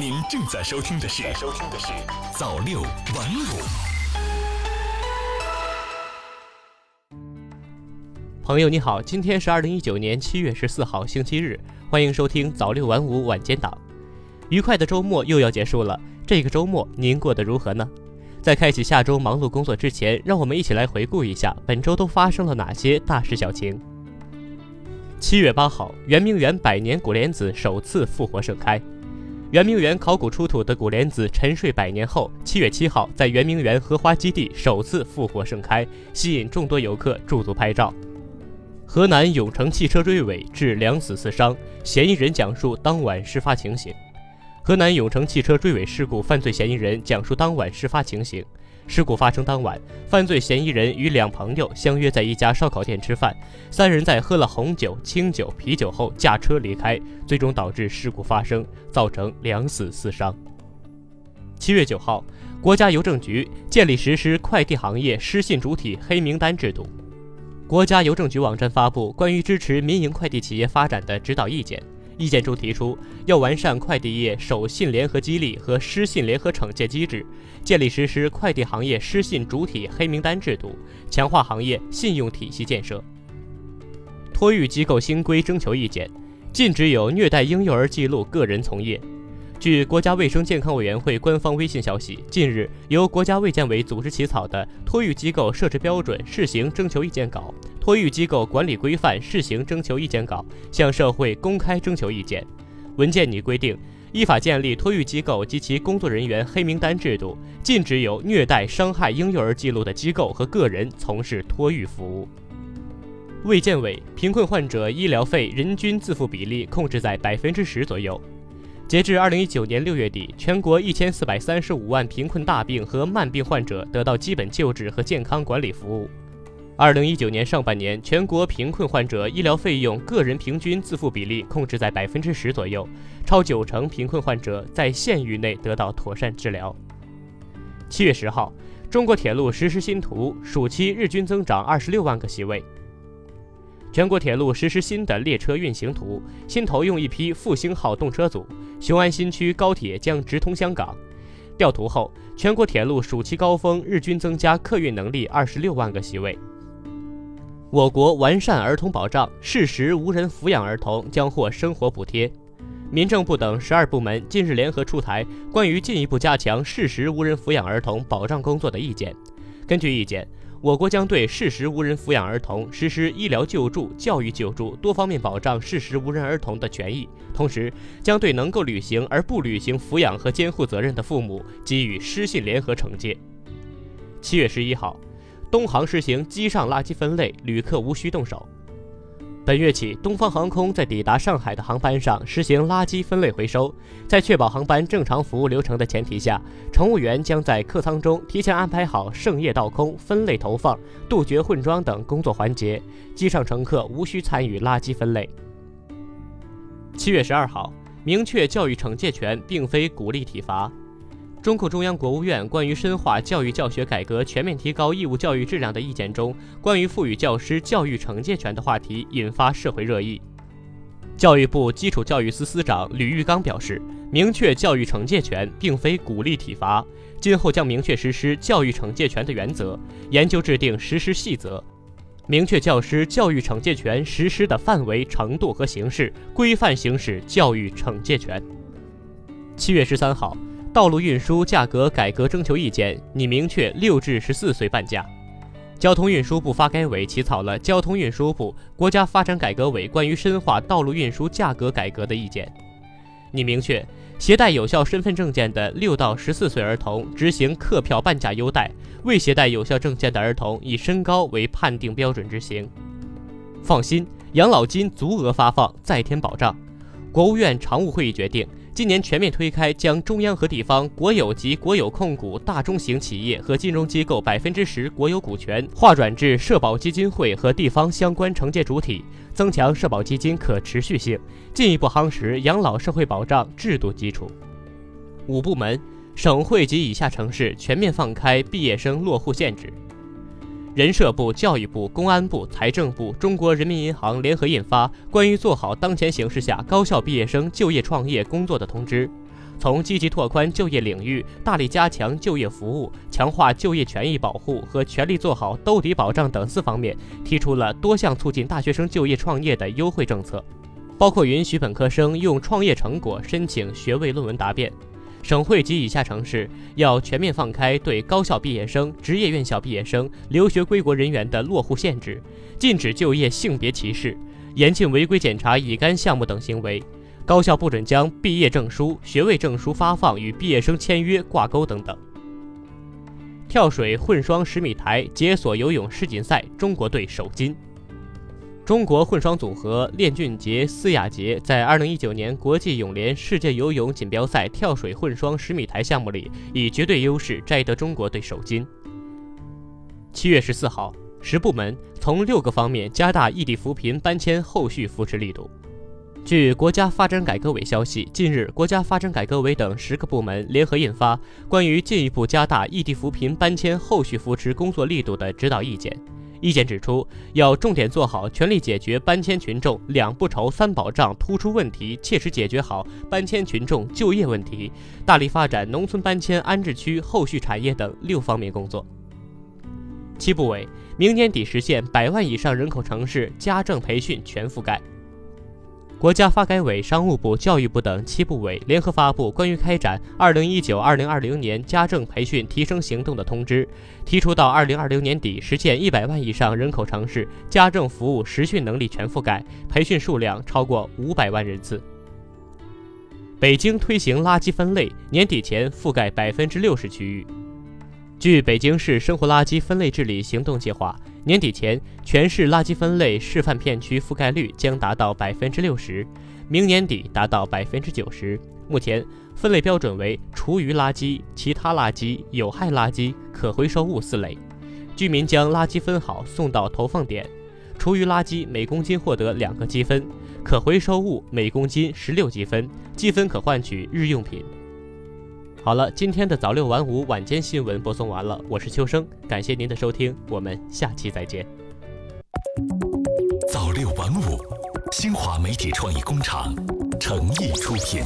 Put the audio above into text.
您正在收听的是《收听的是早六晚五》。朋友你好，今天是二零一九年七月十四号星期日，欢迎收听早六晚五晚间档。愉快的周末又要结束了，这个周末您过得如何呢？在开启下周忙碌工作之前，让我们一起来回顾一下本周都发生了哪些大事小情。七月八号，圆明园百年古莲子首次复活盛开。圆明园考古出土的古莲子沉睡百年后，七月七号在圆明园荷花基地首次复活盛开，吸引众多游客驻足拍照。河南永城汽车追尾致两死四伤，嫌疑人讲述当晚事发情形。河南永城汽车追尾事故犯罪嫌疑人讲述当晚事发情形。事故发生当晚，犯罪嫌疑人与两朋友相约在一家烧烤店吃饭，三人在喝了红酒、清酒、啤酒后驾车离开，最终导致事故发生，造成两死四伤。七月九号，国家邮政局建立实施快递行业失信主体黑名单制度。国家邮政局网站发布关于支持民营快递企业发展的指导意见。意见中提出，要完善快递业守信联合激励和失信联合惩戒机制，建立实施快递行业失信主体黑名单制度，强化行业信用体系建设。托育机构新规征求意见，禁止有虐待婴幼儿记录个人从业。据国家卫生健康委员会官方微信消息，近日由国家卫健委组织起草的《托育机构设置标准试行征求意见稿》《托育机构管理规范试行征求意见稿》向社会公开征求意见。文件拟规定，依法建立托育机构及其工作人员黑名单制度，禁止有虐待、伤害婴幼儿记录的机构和个人从事托育服务。卫健委贫困患者医疗费人均自付比例控制在百分之十左右。截至二零一九年六月底，全国一千四百三十五万贫困大病和慢病患者得到基本救治和健康管理服务。二零一九年上半年，全国贫困患者医疗费用个人平均自付比例控制在百分之十左右，超九成贫困患者在县域内得到妥善治疗。七月十号，中国铁路实施新图，暑期日均增长二十六万个席位。全国铁路实施新的列车运行图，新投用一批复兴号动车组，雄安新区高铁将直通香港。调图后，全国铁路暑期高峰日均增加客运能力二十六万个席位。我国完善儿童保障，适时无人抚养儿童将获生活补贴。民政部等十二部门近日联合出台关于进一步加强适时无人抚养儿童保障工作的意见。根据意见。我国将对事实无人抚养儿童实施医疗救助、教育救助多方面保障事实无人儿童的权益，同时将对能够履行而不履行抚养和监护责任的父母给予失信联合惩戒。七月十一号，东航实行机上垃圾分类，旅客无需动手。本月起，东方航空在抵达上海的航班上实行垃圾分类回收。在确保航班正常服务流程的前提下，乘务员将在客舱中提前安排好剩液倒空、分类投放、杜绝混装等工作环节。机上乘客无需参与垃圾分类。七月十二号，明确教育惩戒权并非鼓励体罚。中共中央、国务院关于深化教育教学改革、全面提高义务教育质量的意见中，关于赋予教师教育惩戒权的话题引发社会热议。教育部基础教育司司长吕玉刚表示，明确教育惩戒权并非鼓励体罚，今后将明确实施教育惩戒权的原则，研究制定实施细则，明确教师教育惩戒权实施的范围、程度和形式，规范行使教育惩戒权。七月十三号。道路运输价格改革征求意见拟明确六至十四岁半价。交通运输部发改委起草了《交通运输部国家发展改革委关于深化道路运输价格改革的意见》，拟明确携带有效身份证件的六到十四岁儿童执行客票半价优待，未携带有效证件的儿童以身高为判定标准执行。放心，养老金足额发放，再添保障。国务院常务会议决定。今年全面推开将中央和地方国有及国有控股大中型企业和金融机构百分之十国有股权划转至社保基金会和地方相关承接主体，增强社保基金可持续性，进一步夯实养老社会保障制度基础。五部门、省会及以下城市全面放开毕业生落户限制。人社部、教育部、公安部、财政部、中国人民银行联合印发《关于做好当前形势下高校毕业生就业创业工作的通知》，从积极拓宽就业领域、大力加强就业服务、强化就业权益保护和全力做好兜底保障等四方面，提出了多项促进大学生就业创业的优惠政策，包括允许本科生用创业成果申请学位论文答辩。省会及以下城市要全面放开对高校毕业生、职业院校毕业生、留学归国人员的落户限制，禁止就业性别歧视，严禁违规检查乙肝项目等行为。高校不准将毕业证书、学位证书发放与毕业生签约挂钩等等。跳水混双十米台解锁游泳世锦赛，中国队首金。中国混双组合练俊杰、司雅杰在2019年国际泳联世界游泳锦标赛跳水混双十米台项目里，以绝对优势摘得中国队首金。七月十四号，十部门从六个方面加大异地扶贫搬迁后续扶持力度。据国家发展改革委消息，近日，国家发展改革委等十个部门联合印发《关于进一步加大异地扶贫搬迁后续扶持工作力度的指导意见》。意见指出，要重点做好全力解决搬迁群众“两不愁、三保障”突出问题，切实解决好搬迁群众就业问题，大力发展农村搬迁安置区后续产业等六方面工作。七部委明年底实现百万以上人口城市家政培训全覆盖。国家发改委、商务部、教育部等七部委联合发布关于开展二零一九二零二零年家政培训提升行动的通知，提出到二零二零年底实现一百万以上人口城市家政服务实训能力全覆盖，培训数量超过五百万人次。北京推行垃圾分类，年底前覆盖百分之六十区域。据北京市生活垃圾分类治理行动计划。年底前，全市垃圾分类示范片区覆盖率将达到百分之六十，明年底达到百分之九十。目前分类标准为厨余垃圾、其他垃圾、有害垃圾、可回收物四类。居民将垃圾分好送到投放点，厨余垃圾每公斤获得两个积分，可回收物每公斤十六积分，积分可换取日用品。好了，今天的早六晚五晚间新闻播送完了，我是秋生，感谢您的收听，我们下期再见。早六晚五，新华媒体创意工厂诚意出品。